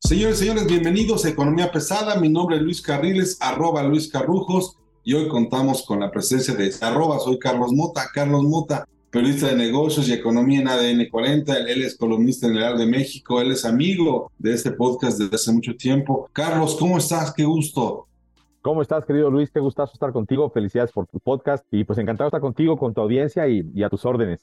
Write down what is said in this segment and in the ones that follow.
Señores, señores, bienvenidos a Economía Pesada. Mi nombre es Luis Carriles, arroba Luis Carrujos, y hoy contamos con la presencia de arroba, soy Carlos Mota, Carlos Mota, periodista de negocios y economía en ADN 40. Él es columnista en el Ar de México, él es amigo de este podcast desde hace mucho tiempo. Carlos, ¿cómo estás? Qué gusto. ¿Cómo estás, querido Luis? Qué gustazo estar contigo. Felicidades por tu podcast y pues encantado estar contigo, con tu audiencia y, y a tus órdenes.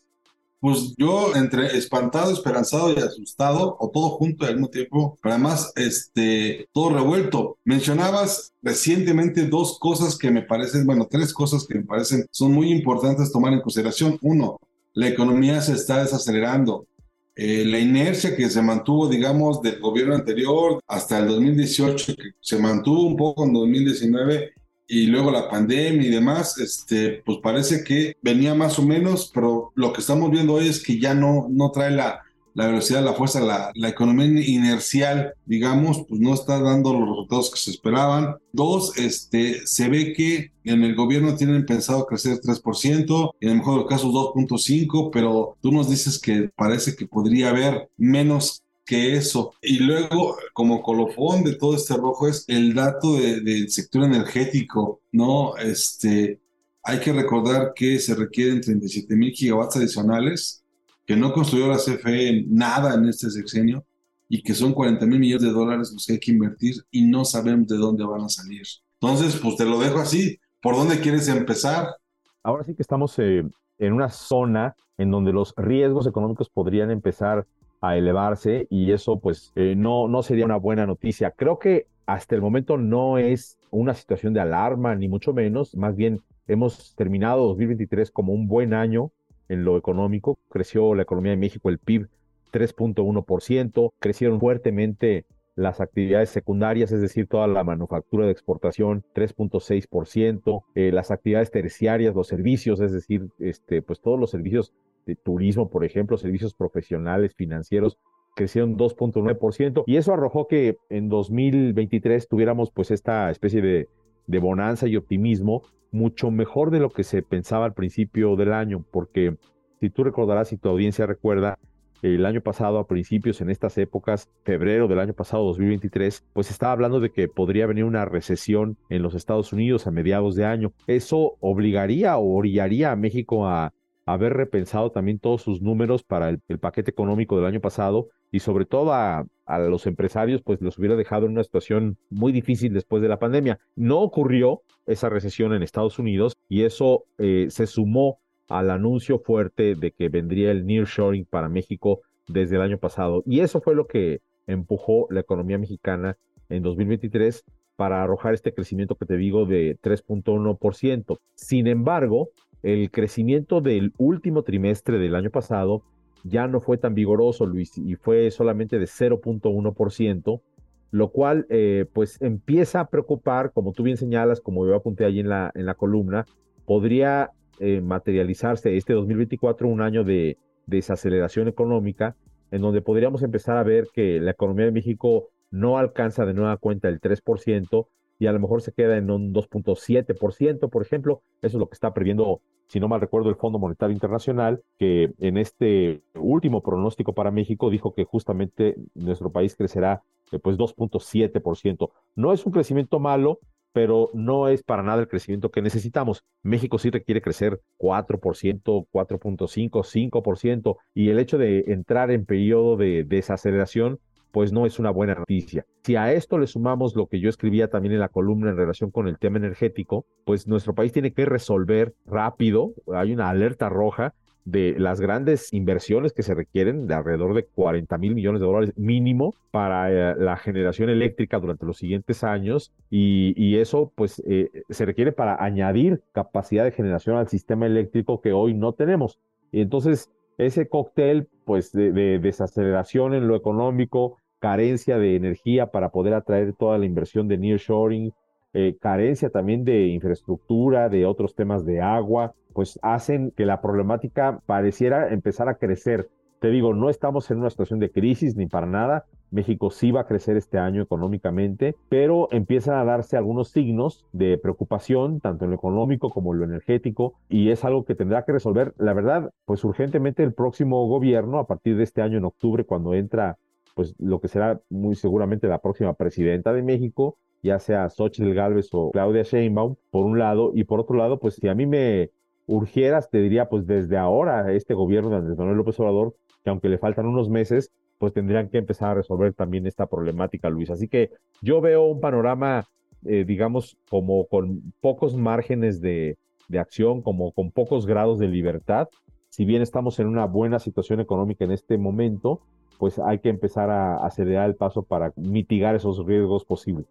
Pues yo entre espantado, esperanzado y asustado, o todo junto al mismo tiempo, pero además este, todo revuelto. Mencionabas recientemente dos cosas que me parecen, bueno, tres cosas que me parecen son muy importantes tomar en consideración. Uno, la economía se está desacelerando. Eh, la inercia que se mantuvo, digamos, del gobierno anterior hasta el 2018, que se mantuvo un poco en 2019, y luego la pandemia y demás, este, pues parece que venía más o menos, pero lo que estamos viendo hoy es que ya no, no trae la, la velocidad, la fuerza, la, la economía inercial, digamos, pues no está dando los resultados que se esperaban. Dos, este, se ve que en el gobierno tienen pensado crecer 3%, en el mejor de los casos 2.5%, pero tú nos dices que parece que podría haber menos que eso. Y luego, como colofón de todo este rojo, es el dato de- del sector energético, ¿no? Este, hay que recordar que se requieren 37 mil gigawatts adicionales, que no construyó la CFE nada en este sexenio, y que son 40 mil millones de dólares los que hay que invertir y no sabemos de dónde van a salir. Entonces, pues te lo dejo así. ¿Por dónde quieres empezar? Ahora sí que estamos eh, en una zona en donde los riesgos económicos podrían empezar a elevarse y eso pues eh, no, no sería una buena noticia. Creo que hasta el momento no es una situación de alarma, ni mucho menos. Más bien hemos terminado 2023 como un buen año en lo económico. Creció la economía de México, el PIB 3.1%, crecieron fuertemente las actividades secundarias, es decir, toda la manufactura de exportación, 3.6%, eh, las actividades terciarias, los servicios, es decir, este, pues todos los servicios de turismo, por ejemplo, servicios profesionales, financieros, crecieron 2.9%, y eso arrojó que en 2023 tuviéramos pues esta especie de, de bonanza y optimismo mucho mejor de lo que se pensaba al principio del año, porque si tú recordarás, si tu audiencia recuerda, el año pasado, a principios, en estas épocas, febrero del año pasado, 2023, pues estaba hablando de que podría venir una recesión en los Estados Unidos a mediados de año. Eso obligaría o orillaría a México a haber repensado también todos sus números para el paquete económico del año pasado y sobre todo a, a, los empresarios, pues los hubiera dejado en una situación muy difícil después de la pandemia. No ocurrió esa recesión en Estados Unidos y eso eh, se sumó al anuncio fuerte de que vendría el nearshoring para México desde el año pasado. Y eso fue lo que empujó la economía mexicana en 2023 para arrojar este crecimiento que te digo de 3.1%. Sin embargo, el crecimiento del último trimestre del año pasado ya no fue tan vigoroso, Luis, y fue solamente de 0.1%, lo cual eh, pues empieza a preocupar, como tú bien señalas, como yo apunté allí en la, en la columna, podría eh, materializarse este 2024 un año de desaceleración económica, en donde podríamos empezar a ver que la economía de México no alcanza de nueva cuenta el 3% y a lo mejor se queda en un 2.7%, por ejemplo. Eso es lo que está previendo, si no mal recuerdo, el Fondo Monetario Internacional, que en este último pronóstico para México dijo que justamente nuestro país crecerá eh, pues 2.7%. No es un crecimiento malo, pero no es para nada el crecimiento que necesitamos. México sí requiere crecer 4%, 4.5, 5%, y el hecho de entrar en periodo de desaceleración, pues no es una buena noticia. Si a esto le sumamos lo que yo escribía también en la columna en relación con el tema energético, pues nuestro país tiene que resolver rápido, hay una alerta roja de las grandes inversiones que se requieren, de alrededor de 40 mil millones de dólares mínimo para eh, la generación eléctrica durante los siguientes años y, eso pues eh, se requiere para añadir capacidad de generación al sistema eléctrico que hoy no tenemos. Y entonces ese cóctel pues de, de desaceleración en lo económico, carencia de energía para poder atraer toda la inversión de nearshoring, eh, carencia también de infraestructura, de otros temas de agua, pues hacen que la problemática pareciera empezar a crecer. Te digo, no estamos en una situación de crisis ni para nada. México sí va a crecer este año económicamente, pero empiezan a darse algunos signos de preocupación, tanto en lo económico como en lo energético, y es algo que tendrá que resolver, la verdad, pues urgentemente el próximo gobierno, a partir de este año en octubre, cuando entra pues lo que será muy seguramente la próxima presidenta de México, ya sea Xochitl Galvez o Claudia Sheinbaum, por un lado, y por otro lado, pues si a mí me urgieras, te diría, pues desde ahora este gobierno de Andrés Manuel López Obrador, que aunque le faltan unos meses, pues tendrían que empezar a resolver también esta problemática, Luis. Así que yo veo un panorama, eh, digamos, como con pocos márgenes de, de acción, como con pocos grados de libertad. Si bien estamos en una buena situación económica en este momento, pues hay que empezar a acelerar el paso para mitigar esos riesgos posibles.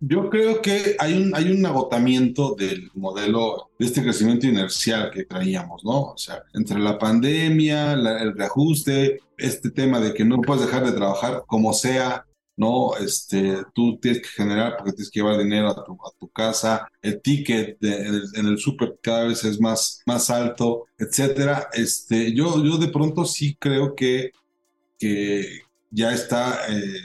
Yo creo que hay un, hay un agotamiento del modelo de este crecimiento inercial que traíamos, ¿no? O sea, entre la pandemia, el reajuste, este tema de que no puedes dejar de trabajar como sea, ¿no? Este, tú tienes que generar porque tienes que llevar dinero a tu, a tu casa, el ticket en el, súper cada vez es más, más alto, etcétera. Este, yo, yo de pronto sí creo que, que ya está eh,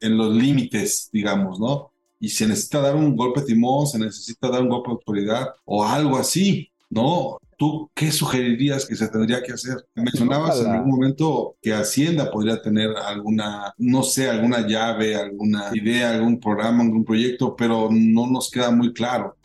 en los límites, digamos, ¿no? Y se necesita dar un golpe de timón, se necesita dar un golpe de autoridad o algo así, ¿no? ¿Tú qué sugerirías que se tendría que hacer? Mencionabas en algún momento que Hacienda podría tener alguna, no sé, alguna llave, alguna idea, algún programa, algún proyecto, pero no nos queda muy claro.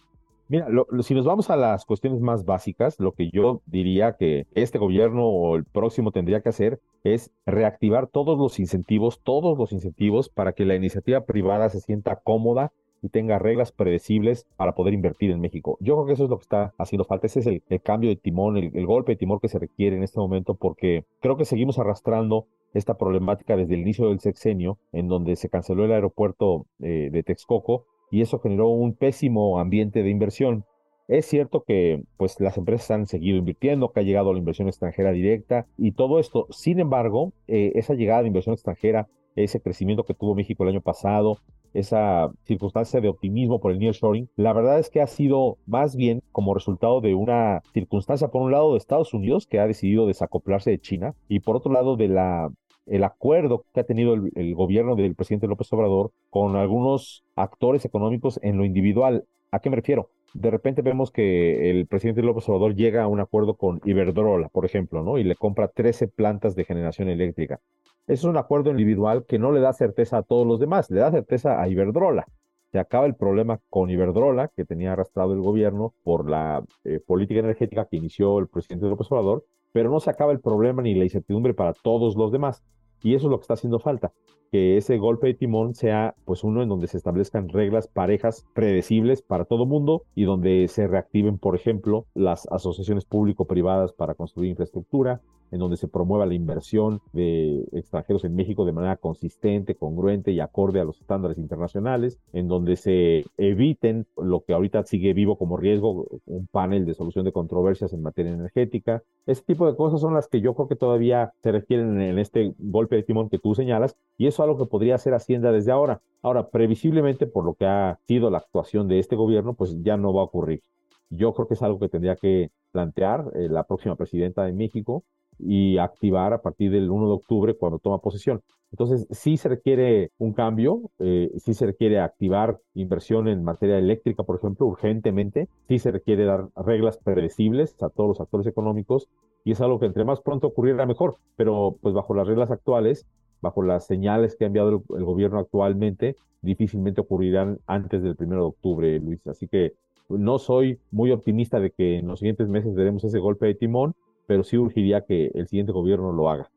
Mira, si nos vamos a las cuestiones más básicas, lo que yo diría que este gobierno o el próximo tendría que hacer es reactivar todos los incentivos, todos los incentivos para que la iniciativa privada se sienta cómoda y tenga reglas predecibles para poder invertir en México. Yo creo que eso es lo que está haciendo falta. Ese es el, cambio de timón, el, golpe de timón que se requiere en este momento, porque creo que seguimos arrastrando esta problemática desde el inicio del sexenio, en donde se canceló el aeropuerto eh, de Texcoco y eso generó un pésimo ambiente de inversión. Es cierto que pues las empresas han seguido invirtiendo, que ha llegado la inversión extranjera directa y todo esto. Sin embargo, eh, esa llegada de inversión extranjera, ese crecimiento que tuvo México el año pasado, esa circunstancia de optimismo por el nearshoring, la verdad es que ha sido más bien como resultado de una circunstancia, por un lado, de Estados Unidos, que ha decidido desacoplarse de China, y por otro lado, de la el acuerdo que ha tenido el, gobierno del presidente López Obrador con algunos actores económicos en lo individual. ¿A qué me refiero? De repente vemos que el presidente López Obrador llega a un acuerdo con Iberdrola, por ejemplo, ¿no? Y le compra 13 plantas de generación eléctrica. Es un acuerdo individual que no le da certeza a todos los demás, le da certeza a Iberdrola. Se acaba el problema con Iberdrola, que tenía arrastrado el gobierno por la eh, política energética que inició el presidente López Obrador, pero no se acaba el problema ni la incertidumbre para todos los demás. Y eso es lo que está haciendo falta, que ese golpe de timón sea pues uno en donde se establezcan reglas parejas predecibles para todo mundo y donde se reactiven, por ejemplo, las asociaciones público-privadas para construir infraestructura, en donde se promueva la inversión de extranjeros en México de manera consistente, congruente y acorde a los estándares internacionales, en donde se eviten lo que ahorita sigue vivo como riesgo, un panel de solución de controversias en materia energética. Ese tipo de cosas son las que yo creo que todavía se requieren en este golpe de timón que tú señalas, y eso es algo que podría hacer Hacienda desde ahora. Ahora, previsiblemente, por lo que ha sido la actuación de este gobierno, pues ya no va a ocurrir. Yo creo que es algo que tendría que plantear eh, la próxima presidenta de México y activar a partir del 1 de octubre cuando toma posesión. Entonces, sí se requiere un cambio, eh, sí se requiere activar inversión en materia eléctrica, por ejemplo, urgentemente, sí se requiere dar reglas predecibles a todos los actores económicos y es algo que entre más pronto ocurriera mejor, pero pues bajo las reglas actuales, bajo las señales que ha enviado el, gobierno actualmente, difícilmente ocurrirán antes del 1 de octubre, Luis. Así que no soy muy optimista de que en los siguientes meses veremos ese golpe de timón, pero sí urgiría que el siguiente gobierno lo haga.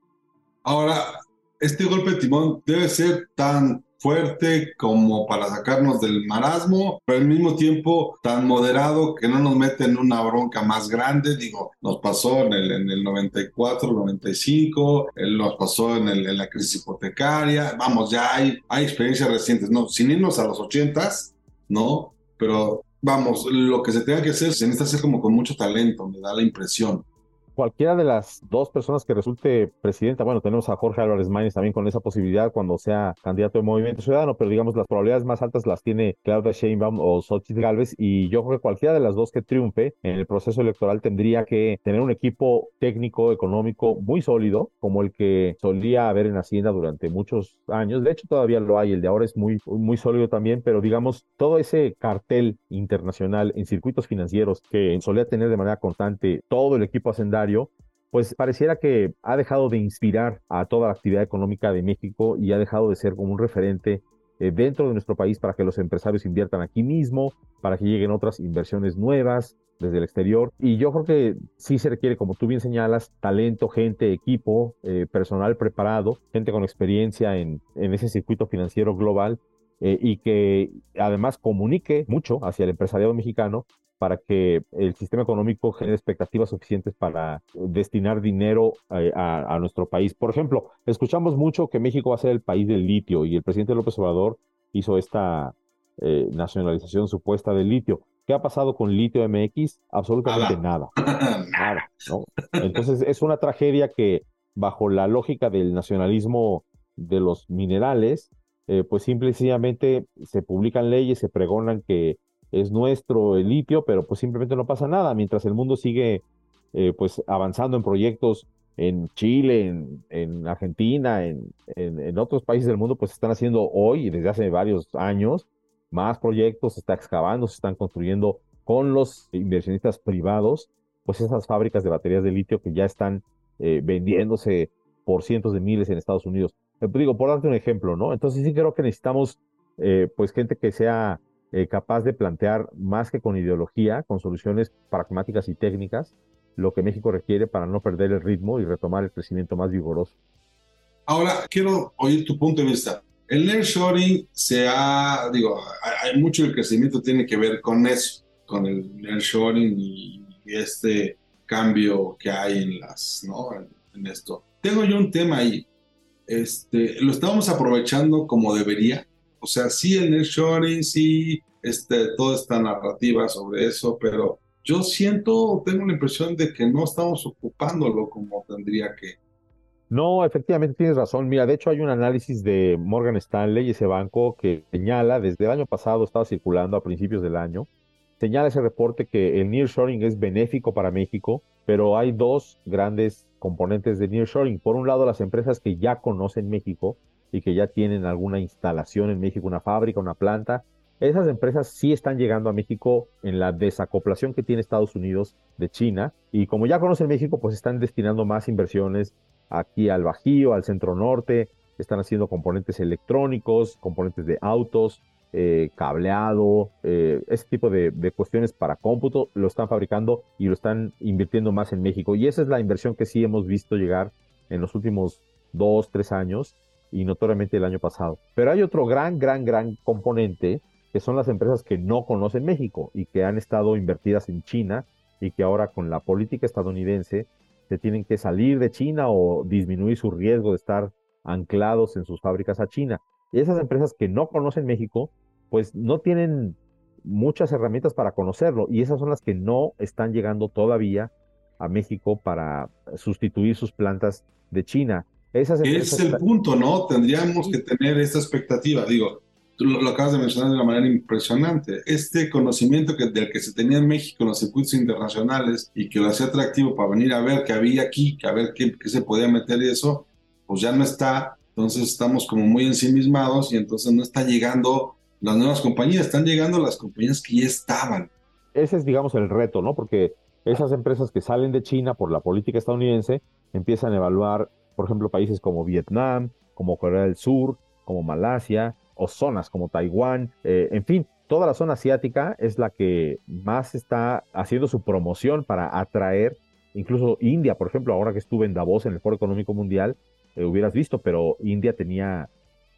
Ahora, este golpe de timón debe ser tan fuerte como para sacarnos del marasmo, pero al mismo tiempo tan moderado que no nos mete en una bronca más grande. Digo, nos pasó en el, en el 94, 95, nos pasó en, la crisis hipotecaria. Vamos, ya hay, experiencias recientes, ¿no? Sin irnos a los 80s, ¿no? Pero vamos, lo que se tenga que hacer se necesita hacer como con mucho talento, me da la impresión cualquiera de las dos personas que resulte presidenta, bueno, tenemos a Jorge Álvarez Maínez también con esa posibilidad cuando sea candidato de Movimiento Ciudadano, pero digamos las probabilidades más altas las tiene Claudia Sheinbaum o Xochitl Galvez y yo creo que cualquiera de las dos que triunfe en el proceso electoral tendría que tener un equipo técnico, económico muy sólido, como el que solía haber en Hacienda durante muchos años. De hecho, todavía lo hay, el de ahora es muy, muy sólido también, pero digamos, todo ese cartel internacional en circuitos financieros que solía tener de manera constante todo el equipo pues pareciera que ha dejado de inspirar a toda la actividad económica de México y ha dejado de ser como un referente eh, dentro de nuestro país para que los empresarios inviertan aquí mismo, para que lleguen otras inversiones nuevas desde el exterior. Y yo creo que sí se requiere, como tú bien señalas, talento, gente, equipo, eh, personal preparado, gente con experiencia en, en ese circuito financiero global eh, y que además comunique mucho hacia el empresariado mexicano para que el sistema económico genere expectativas suficientes para destinar dinero eh, a, nuestro país. Por ejemplo, escuchamos mucho que México va a ser el país del litio y el presidente López Obrador hizo esta eh, nacionalización supuesta del litio. ¿Qué ha pasado con litio MX? Absolutamente nada. nada Entonces es una tragedia que bajo la lógica del nacionalismo de los minerales, eh, pues simple y sencillamente se publican leyes, se pregonan que es nuestro el litio, pero pues simplemente no pasa nada, mientras el mundo sigue eh, pues avanzando en proyectos en Chile, en, Argentina, en, en, otros países del mundo, pues están haciendo hoy y desde hace varios años más proyectos, se está excavando, se están construyendo con los inversionistas privados, pues esas fábricas de baterías de litio que ya están eh, vendiéndose por cientos de miles en Estados Unidos. Eh, digo, por darte un ejemplo, ¿no? Entonces sí creo que necesitamos pues gente que sea eh, capaz de plantear más que con ideología, con soluciones pragmáticas y técnicas, lo que México requiere para no perder el ritmo y retomar el crecimiento más vigoroso. Ahora, quiero oír tu punto de vista. El nearshoring se ha, digo, hay mucho del crecimiento tiene que ver con eso, con el nearshoring y este cambio que hay en las, ¿no? En, esto. Tengo yo un tema ahí. Este, lo estamos aprovechando como debería o sea, sí el nearshoring, sí este, toda esta narrativa sobre eso, pero yo siento, tengo la impresión de que no estamos ocupándolo como tendría que. No, efectivamente tienes razón. Mira, de hecho hay un análisis de Morgan Stanley, ese banco que señala, desde el año pasado estaba circulando a principios del año, señala ese reporte que el nearshoring es benéfico para México, pero hay dos grandes componentes de nearshoring. Por un lado, las empresas que ya conocen México y que ya tienen alguna instalación en México, una fábrica, una planta. Esas empresas sí están llegando a México en la desacoplación que tiene Estados Unidos de China y como ya conocen México, pues están destinando más inversiones aquí al Bajío, al centro norte, están haciendo componentes electrónicos, componentes de autos, eh, cableado, eh, ese tipo de, de, cuestiones para cómputo, lo están fabricando y lo están invirtiendo más en México. Y esa es la inversión que sí hemos visto llegar en los últimos dos, tres años y notoriamente el año pasado. Pero hay otro gran, gran, gran componente que son las empresas que no conocen México y que han estado invertidas en China y que ahora con la política estadounidense se tienen que salir de China o disminuir su riesgo de estar anclados en sus fábricas a China. Y esas empresas que no conocen México, pues no tienen muchas herramientas para conocerlo y esas son las que no están llegando todavía a México para sustituir sus plantas de China. Ese es el punto, ¿no? Tendríamos que tener esta expectativa. Digo, tú lo, acabas de mencionar de una manera impresionante. Este conocimiento que, del que se tenía en México en los circuitos internacionales y que lo hacía atractivo para venir a ver qué había aquí, que a ver qué, qué se podía meter y eso, pues ya no está. Entonces estamos como muy ensimismados y entonces no está llegando las nuevas compañías, están llegando las compañías que ya estaban. Ese es, digamos, el reto, ¿no? Porque esas empresas que salen de China por la política estadounidense empiezan a evaluar por ejemplo, países como Vietnam, como Corea del Sur, como Malasia, o zonas como Taiwán, eh, en fin, toda la zona asiática es la que más está haciendo su promoción para atraer, incluso India, por ejemplo, ahora que estuve en Davos en el Foro Económico Mundial, eh, hubieras visto, pero India tenía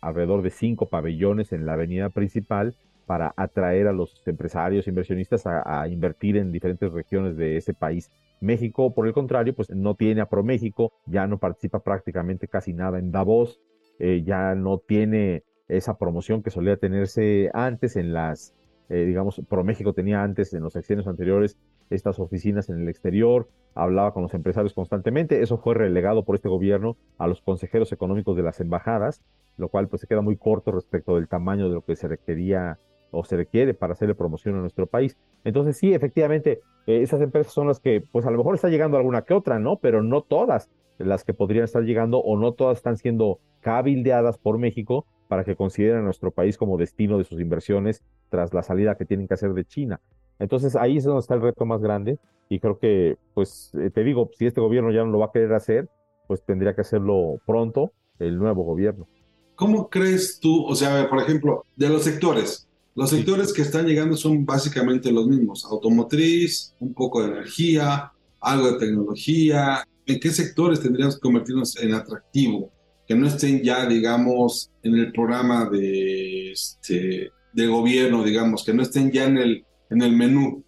alrededor de cinco pabellones en la avenida principal para atraer a los empresarios, inversionistas a, invertir en diferentes regiones de ese país. México, por el contrario, pues no tiene a ProMéxico, ya no participa prácticamente casi nada en Davos, eh, ya no tiene esa promoción que solía tenerse antes en las, eh, digamos, ProMéxico tenía antes en los secciones anteriores estas oficinas en el exterior, hablaba con los empresarios constantemente, eso fue relegado por este gobierno a los consejeros económicos de las embajadas, lo cual pues se queda muy corto respecto del tamaño de lo que se requería o se requiere para hacerle promoción a nuestro país. Entonces sí, efectivamente, eh, esas empresas son las que pues a lo mejor está llegando alguna que otra, ¿no? Pero no todas las que podrían estar llegando o no todas están siendo cabildeadas por México para que consideren a nuestro país como destino de sus inversiones tras la salida que tienen que hacer de China. Entonces ahí es donde está el reto más grande y creo que, pues eh, te digo, si este gobierno ya no lo va a querer hacer, pues tendría que hacerlo pronto el nuevo gobierno. ¿Cómo crees tú, o sea, por ejemplo, de los sectores, los sectores que están llegando son básicamente los mismos, automotriz, un poco de energía, algo de tecnología. ¿En qué sectores tendríamos que convertirnos en atractivo? Que no estén ya, digamos, en el programa de, este, de gobierno, digamos, que no estén ya en el, en el menú.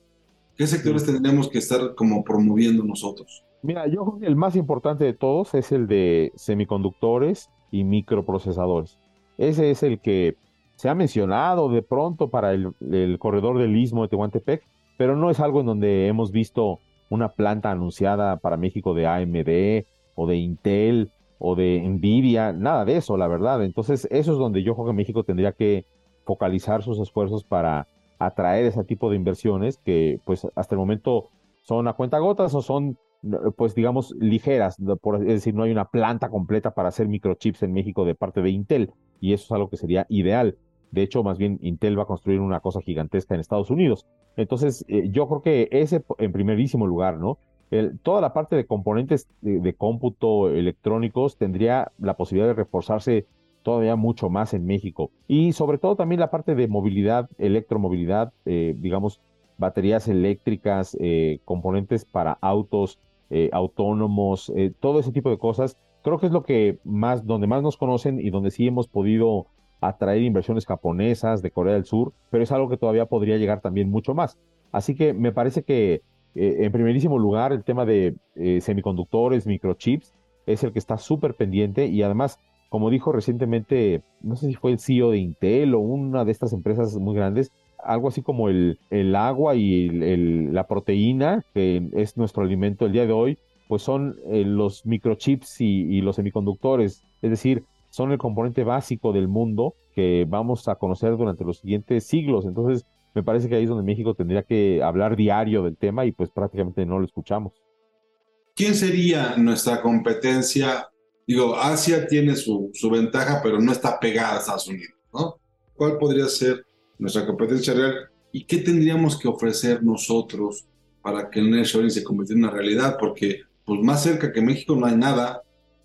¿Qué sectores tendríamos que estar como promoviendo nosotros? Mira, yo creo que el más importante de todos es el de semiconductores y microprocesadores. Ese es el que se ha mencionado de pronto para el, corredor del istmo de Tehuantepec, pero no es algo en donde hemos visto una planta anunciada para México de AMD o de Intel o de Nvidia, nada de eso, la verdad. Entonces, eso es donde yo creo que México tendría que focalizar sus esfuerzos para atraer ese tipo de inversiones que pues hasta el momento son a cuenta gotas o son pues digamos ligeras, por, es decir, no hay una planta completa para hacer microchips en México de parte de Intel y eso es algo que sería ideal. De hecho, más bien Intel va a construir una cosa gigantesca en Estados Unidos. Entonces, eh, yo creo que ese en primerísimo lugar, ¿no? Toda la parte de componentes de, de, cómputo electrónicos tendría la posibilidad de reforzarse todavía mucho más en México. Y sobre todo también la parte de movilidad, electromovilidad, eh, digamos, baterías eléctricas, eh, componentes para autos eh, autónomos, todo ese tipo de cosas. Creo que es lo que más, donde más nos conocen y donde sí hemos podido atraer inversiones japonesas de Corea del Sur, pero es algo que todavía podría llegar también mucho más. Así que me parece que eh, en primerísimo lugar el tema de eh, semiconductores, microchips, es el que está súper pendiente y además, como dijo recientemente, no sé si fue el CEO de Intel o una de estas empresas muy grandes, algo así como el, el agua y la proteína, que es nuestro alimento el día de hoy, pues son eh, los microchips y, y los semiconductores. Es decir, son el componente básico del mundo que vamos a conocer durante los siguientes siglos. Entonces, me parece que ahí es donde México tendría que hablar diario del tema y pues prácticamente no lo escuchamos. ¿Quién sería nuestra competencia? Digo, Asia tiene su, su ventaja, pero no está pegada a Estados Unidos, ¿no? ¿Cuál podría ser nuestra competencia real? ¿Y qué tendríamos que ofrecer nosotros para que el nearshoring se convirtiera en una realidad? Porque pues más cerca que México no hay nada.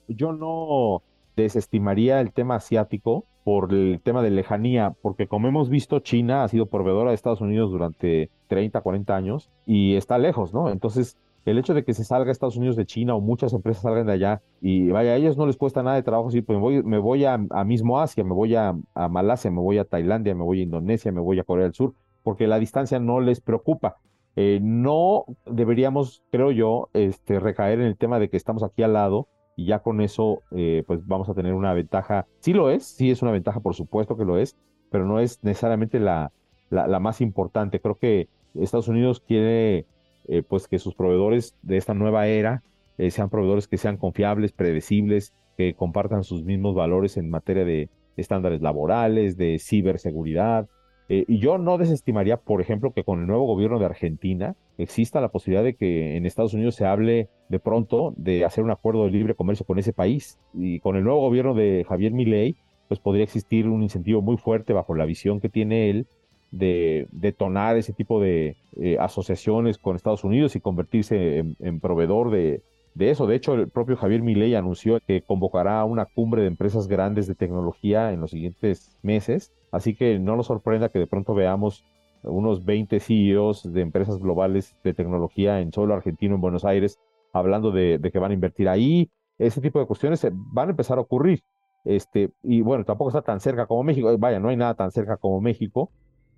Yo no, desestimaría el tema asiático por el tema de lejanía, porque como hemos visto, China ha sido proveedora de Estados Unidos durante 30, 40 años y está lejos, ¿no? Entonces, el hecho de que se salga Estados Unidos de China o muchas empresas salgan de allá y vaya, a ellos no les cuesta nada de trabajo, sí, pues me voy, me voy a, mismo Asia, me voy a, Malasia, me voy a Tailandia, me voy a Indonesia, me voy a Corea del Sur, porque la distancia no les preocupa. Eh, no deberíamos, creo yo, este, recaer en el tema de que estamos aquí al lado y ya con eso eh, pues vamos a tener una ventaja. Sí lo es, sí es una ventaja, por supuesto que lo es, pero no es necesariamente la, la, más importante. Creo que Estados Unidos quiere eh, pues que sus proveedores de esta nueva era eh, sean proveedores que sean confiables, predecibles, que compartan sus mismos valores en materia de estándares laborales, de ciberseguridad, eh, y yo no desestimaría, por ejemplo, que con el nuevo gobierno de Argentina exista la posibilidad de que en Estados Unidos se hable de pronto de hacer un acuerdo de libre comercio con ese país. Y con el nuevo gobierno de Javier Milei, pues podría existir un incentivo muy fuerte bajo la visión que tiene él de detonar ese tipo de eh, asociaciones con Estados Unidos y convertirse en, proveedor de, de eso. De hecho, el propio Javier Milei anunció que convocará una cumbre de empresas grandes de tecnología en los siguientes meses. Así que no nos sorprenda que de pronto veamos unos 20 CEOs de empresas globales de tecnología en solo argentino, en Buenos Aires, hablando de, que van a invertir ahí. Ese tipo de cuestiones van a empezar a ocurrir. Este, y bueno, tampoco está tan cerca como México. Vaya, no hay nada tan cerca como México,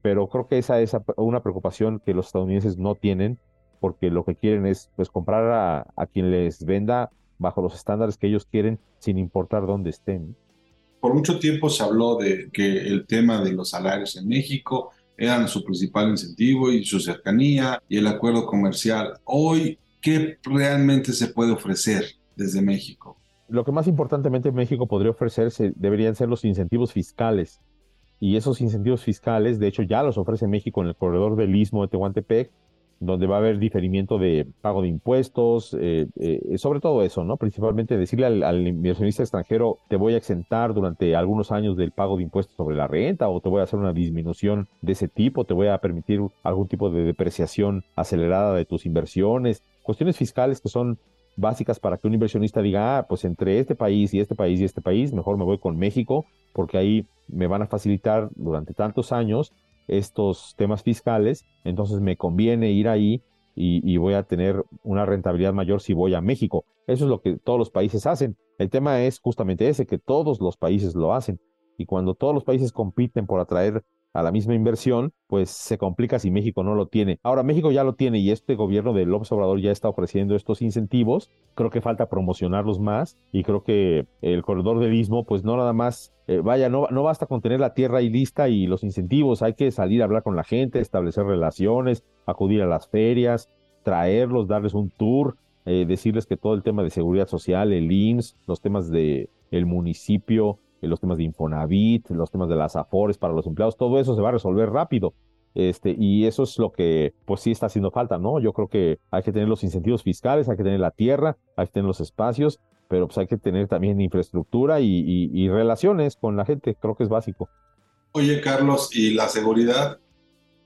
pero creo que esa es una preocupación que los estadounidenses no tienen, porque lo que quieren es pues comprar a, a quien les venda bajo los estándares que ellos quieren, sin importar dónde estén. Por mucho tiempo se habló de que el tema de los salarios en México eran su principal incentivo y su cercanía y el acuerdo comercial. Hoy, ¿qué realmente se puede ofrecer desde México? Lo que más importantemente México podría ofrecerse deberían ser los incentivos fiscales. Y esos incentivos fiscales, de hecho, ya los ofrece México en el corredor del Istmo de Tehuantepec, donde va a haber diferimiento de pago de impuestos, eh, eh, sobre todo eso, ¿no? Principalmente decirle al, inversionista extranjero, te voy a exentar durante algunos años del pago de impuestos sobre la renta o te voy a hacer una disminución de ese tipo, te voy a permitir algún tipo de depreciación acelerada de tus inversiones, cuestiones fiscales que son básicas para que un inversionista diga, ah, pues entre este país y este país y este país, mejor me voy con México, porque ahí me van a facilitar durante tantos años estos temas fiscales, entonces me conviene ir ahí y, voy a tener una rentabilidad mayor si voy a México. Eso es lo que todos los países hacen. El tema es justamente ese, que todos los países lo hacen. Y cuando todos los países compiten por atraer a la misma inversión, pues se complica si México no lo tiene. Ahora, México ya lo tiene y este gobierno de López Obrador ya está ofreciendo estos incentivos. Creo que falta promocionarlos más y creo que el corredor del Istmo, pues no nada más, eh, vaya, no, no basta con tener la tierra ahí lista y los incentivos, hay que salir a hablar con la gente, establecer relaciones, acudir a las ferias, traerlos, darles un tour, eh, decirles que todo el tema de seguridad social, el IMSS, los temas de el municipio, los temas de Infonavit, los temas de las afores para los empleados, todo eso se va a resolver rápido. Este, y eso es lo que pues sí está haciendo falta, ¿no? Yo creo que hay que tener los incentivos fiscales, hay que tener la tierra, hay que tener los espacios, pero pues hay que tener también infraestructura y, relaciones con la gente, creo que es básico. Oye, Carlos, ¿y la seguridad?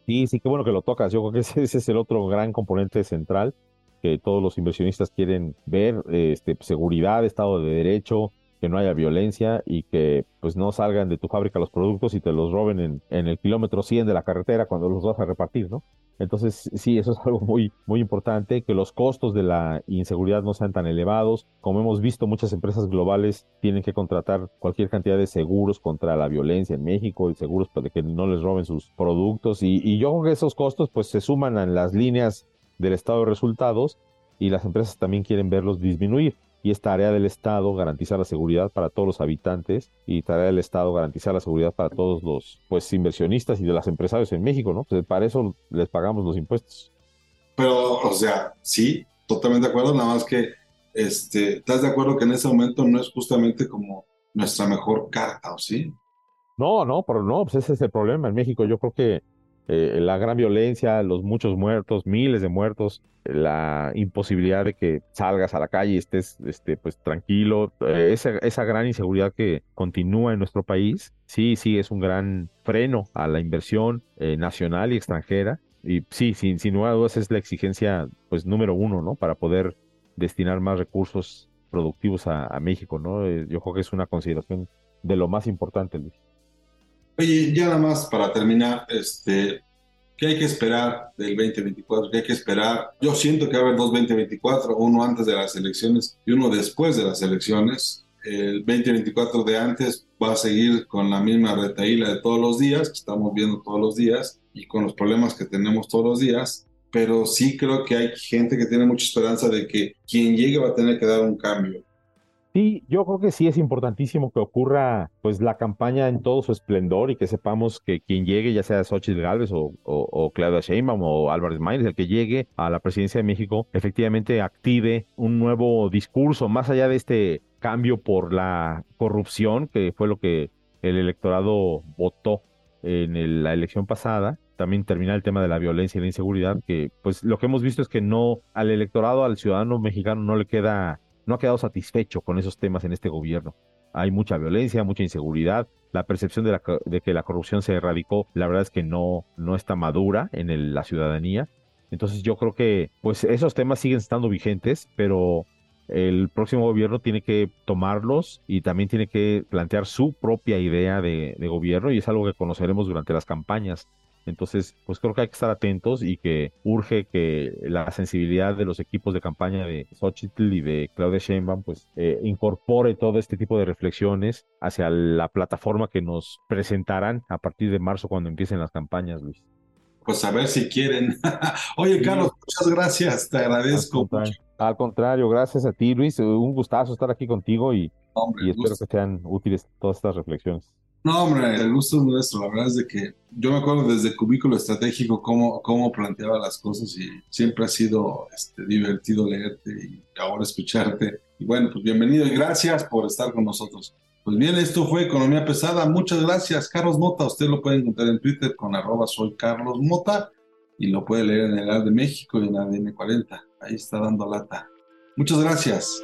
Sí, sí, qué bueno que lo tocas. Yo creo que ese, ese es el otro gran componente central que todos los inversionistas quieren ver, este, seguridad, Estado de Derecho, que no haya violencia y que pues no salgan de tu fábrica los productos y te los roben en, en, el kilómetro 100 de la carretera cuando los vas a repartir, ¿no? Entonces, sí, eso es algo muy, muy importante, que los costos de la inseguridad no sean tan elevados. Como hemos visto, muchas empresas globales tienen que contratar cualquier cantidad de seguros contra la violencia en México y seguros para que no les roben sus productos. Y, y yo creo que esos costos pues se suman a las líneas del estado de resultados y las empresas también quieren verlos disminuir y es tarea del Estado garantizar la seguridad para todos los habitantes y tarea del Estado garantizar la seguridad para todos los pues inversionistas y de los empresarios en México, ¿no? Pues, para eso les pagamos los impuestos. Pero, o sea, sí, totalmente de acuerdo, nada más que este, ¿estás de acuerdo que en ese momento no es justamente como nuestra mejor carta, o sí? No, no, pero no, pues ese es el problema en México. Yo creo que eh, la gran violencia, los muchos muertos, miles de muertos, la imposibilidad de que salgas a la calle y estés este, pues, tranquilo, eh, esa, esa, gran inseguridad que continúa en nuestro país, sí, sí, es un gran freno a la inversión eh, nacional y extranjera. Y sí, sin, sin lugar a dudas es la exigencia pues número uno, ¿no? Para poder destinar más recursos productivos a, México, ¿no? yo creo que es una consideración de lo más importante, Luis. Oye, ya nada más para terminar, este, ¿qué hay que esperar del 2024? ¿Qué hay que esperar? Yo siento que va a haber dos 2024, uno antes de las elecciones y uno después de las elecciones. El 2024 de antes va a seguir con la misma retaíla de todos los días, que estamos viendo todos los días, y con los problemas que tenemos todos los días, pero sí creo que hay gente que tiene mucha esperanza de que quien llegue va a tener que dar un cambio. Sí, yo creo que sí es importantísimo que ocurra pues la campaña en todo su esplendor y que sepamos que quien llegue, ya sea Xochitl Gálvez o, Claudia Sheinbaum o Álvarez Maínez, el que llegue a la presidencia de México, efectivamente active un nuevo discurso, más allá de este cambio por la corrupción, que fue lo que el electorado votó en la elección pasada, también terminar el tema de la violencia y la inseguridad, que pues lo que hemos visto es que no al electorado, al ciudadano mexicano no le queda no ha quedado satisfecho con esos temas en este gobierno. Hay mucha violencia, mucha inseguridad. La percepción de, que la corrupción se erradicó, la verdad es que no, no está madura en la ciudadanía. Entonces yo creo que pues esos temas siguen estando vigentes, pero el próximo gobierno tiene que tomarlos y también tiene que plantear su propia idea de, gobierno y es algo que conoceremos durante las campañas Entonces, pues creo que hay que estar atentos y que urge que la sensibilidad de los equipos de campaña de Xochitl y de Claudia Sheinbaum, pues eh, incorpore todo este tipo de reflexiones hacia la plataforma que nos presentarán a partir de marzo cuando empiecen las campañas, Luis. Pues a ver si quieren. Oye, Carlos, muchas gracias, te agradezco. Al contrario, gracias a ti, Luis. Un gustazo estar aquí contigo y, y espero que sean útiles todas estas reflexiones. No, hombre, el gusto es nuestro. La verdad es de que yo me acuerdo desde Cubículo Estratégico cómo, cómo planteaba las cosas y siempre ha sido este, divertido leerte y ahora escucharte. Y bueno, pues bienvenido y gracias por estar con nosotros. Pues bien, esto fue Economía Pesada. Muchas gracias, Carlos Mota. Usted lo puede encontrar en Twitter con arroba soy Carlos Mota y lo puede leer en el AD de México y en ADN 40. Ahí está dando lata. Muchas gracias.